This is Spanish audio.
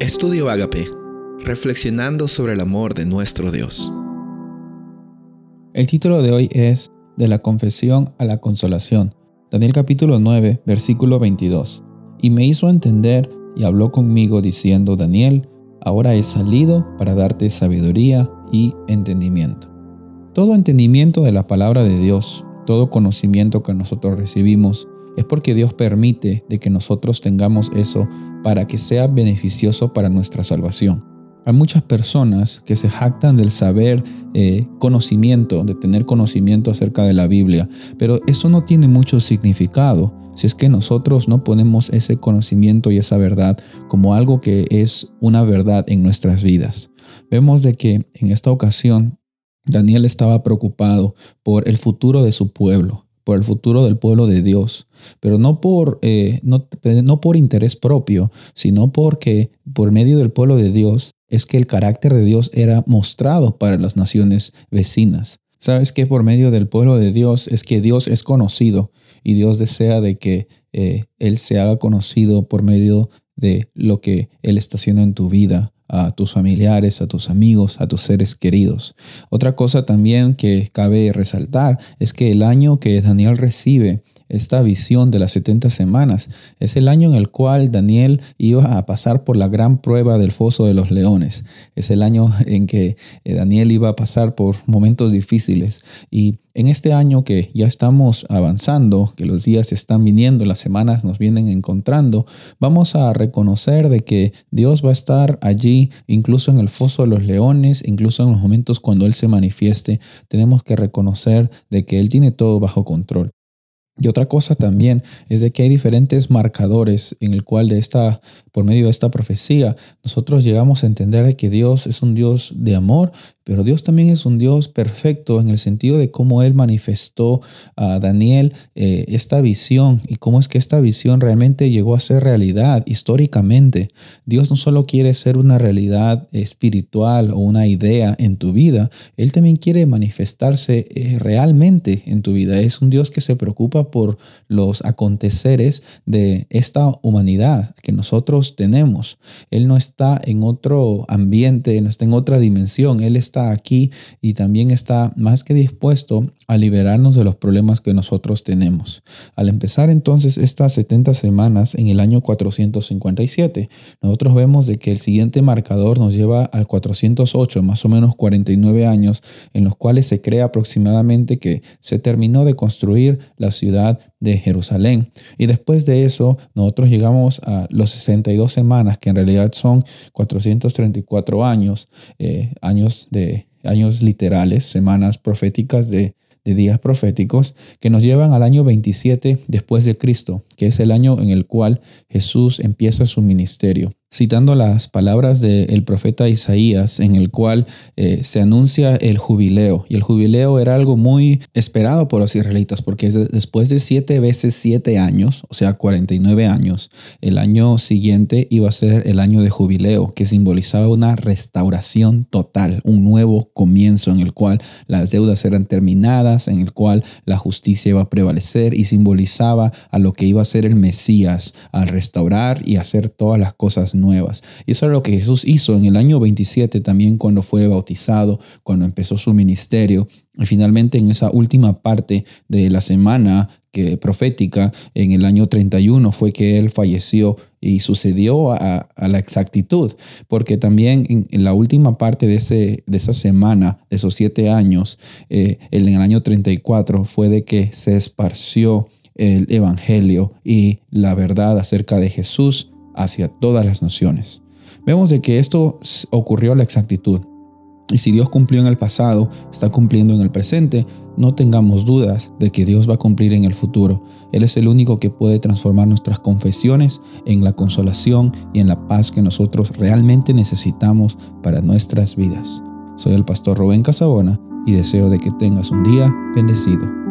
Estudio Agape, reflexionando sobre el amor de nuestro Dios. El título de hoy es De la confesión a la consolación. Daniel capítulo 9, versículo 22. Y me hizo entender y habló conmigo diciendo, Daniel, ahora he salido para darte sabiduría y entendimiento. Todo entendimiento de la palabra de Dios, todo conocimiento que nosotros recibimos, es porque Dios permite de que nosotros tengamos eso para que sea beneficioso para nuestra salvación. Hay muchas personas que se jactan del saber eh, conocimiento, de tener conocimiento acerca de la Biblia, pero eso no tiene mucho significado si es que nosotros no ponemos ese conocimiento y esa verdad como algo que es una verdad en nuestras vidas. Vemos de que en esta ocasión Daniel estaba preocupado por el futuro de su pueblo por el futuro del pueblo de Dios, pero no por, eh, no, por interés propio, sino porque por medio del pueblo de Dios es que el carácter de Dios era mostrado para las naciones vecinas. Sabes que por medio del pueblo de Dios es que Dios es conocido y Dios desea de que eh, Él se haga conocido por medio de lo que Él está haciendo en tu vida, a tus familiares, a tus amigos, a tus seres queridos. Otra cosa también que cabe resaltar es que el año que Daniel recibe esta visión de las 70 semanas. Es el año en el cual Daniel iba a pasar por la gran prueba del foso de los leones. Es el año en que eh, Daniel iba a pasar por momentos difíciles. Y en este año que ya estamos avanzando, que los días están viniendo, las semanas nos vienen encontrando, vamos a reconocer de que Dios va a estar allí, incluso en el foso de los leones, incluso en los momentos cuando Él se manifieste. Tenemos que reconocer de que Él tiene todo bajo control. Y otra cosa también es de que hay diferentes marcadores en el cual de esta, por medio de esta profecía, nosotros llegamos a entender que Dios es un Dios de amor, pero Dios también es un Dios perfecto en el sentido de cómo Él manifestó a Daniel eh, esta visión y cómo es que esta visión realmente llegó a ser realidad históricamente. Dios no solo quiere ser una realidad espiritual o una idea en tu vida, Él también quiere manifestarse eh, realmente en tu vida. Es un Dios que se preocupa por los aconteceres de esta humanidad que nosotros tenemos. Él no está en otro ambiente, no está en otra dimensión, Él está aquí y también está más que dispuesto a liberarnos de los problemas que nosotros tenemos. Al empezar entonces estas 70 semanas en el año 457, nosotros vemos de que el siguiente marcador nos lleva al 408, más o menos 49 años, en los cuales se cree aproximadamente que se terminó de construir la ciudad de Jerusalén. Y después de eso, nosotros llegamos a los 62 semanas, que en realidad son 434 años, eh, años de años literales, semanas proféticas de, de días proféticos, que nos llevan al año 27 después de Cristo, que es el año en el cual Jesús empieza su ministerio citando las palabras del profeta Isaías, en el cual eh, se anuncia el jubileo. Y el jubileo era algo muy esperado por los israelitas, porque después de siete veces siete años, o sea, 49 años, el año siguiente iba a ser el año de jubileo, que simbolizaba una restauración total, un nuevo comienzo en el cual las deudas eran terminadas, en el cual la justicia iba a prevalecer y simbolizaba a lo que iba a ser el Mesías, al restaurar y hacer todas las cosas nuevas. Y eso es lo que Jesús hizo en el año 27 también cuando fue bautizado, cuando empezó su ministerio. Y finalmente en esa última parte de la semana que profética, en el año 31 fue que él falleció y sucedió a, la exactitud, porque también en, la última parte de, esa semana, de esos siete años, eh, en el año 34 fue de que se esparció el Evangelio y la verdad acerca de Jesús hacia todas las naciones. Vemos de que esto ocurrió a la exactitud. Y si Dios cumplió en el pasado, está cumpliendo en el presente, no tengamos dudas de que Dios va a cumplir en el futuro. Él es el único que puede transformar nuestras confesiones en la consolación y en la paz que nosotros realmente necesitamos para nuestras vidas. Soy el pastor Rubén Casabona y deseo de que tengas un día bendecido.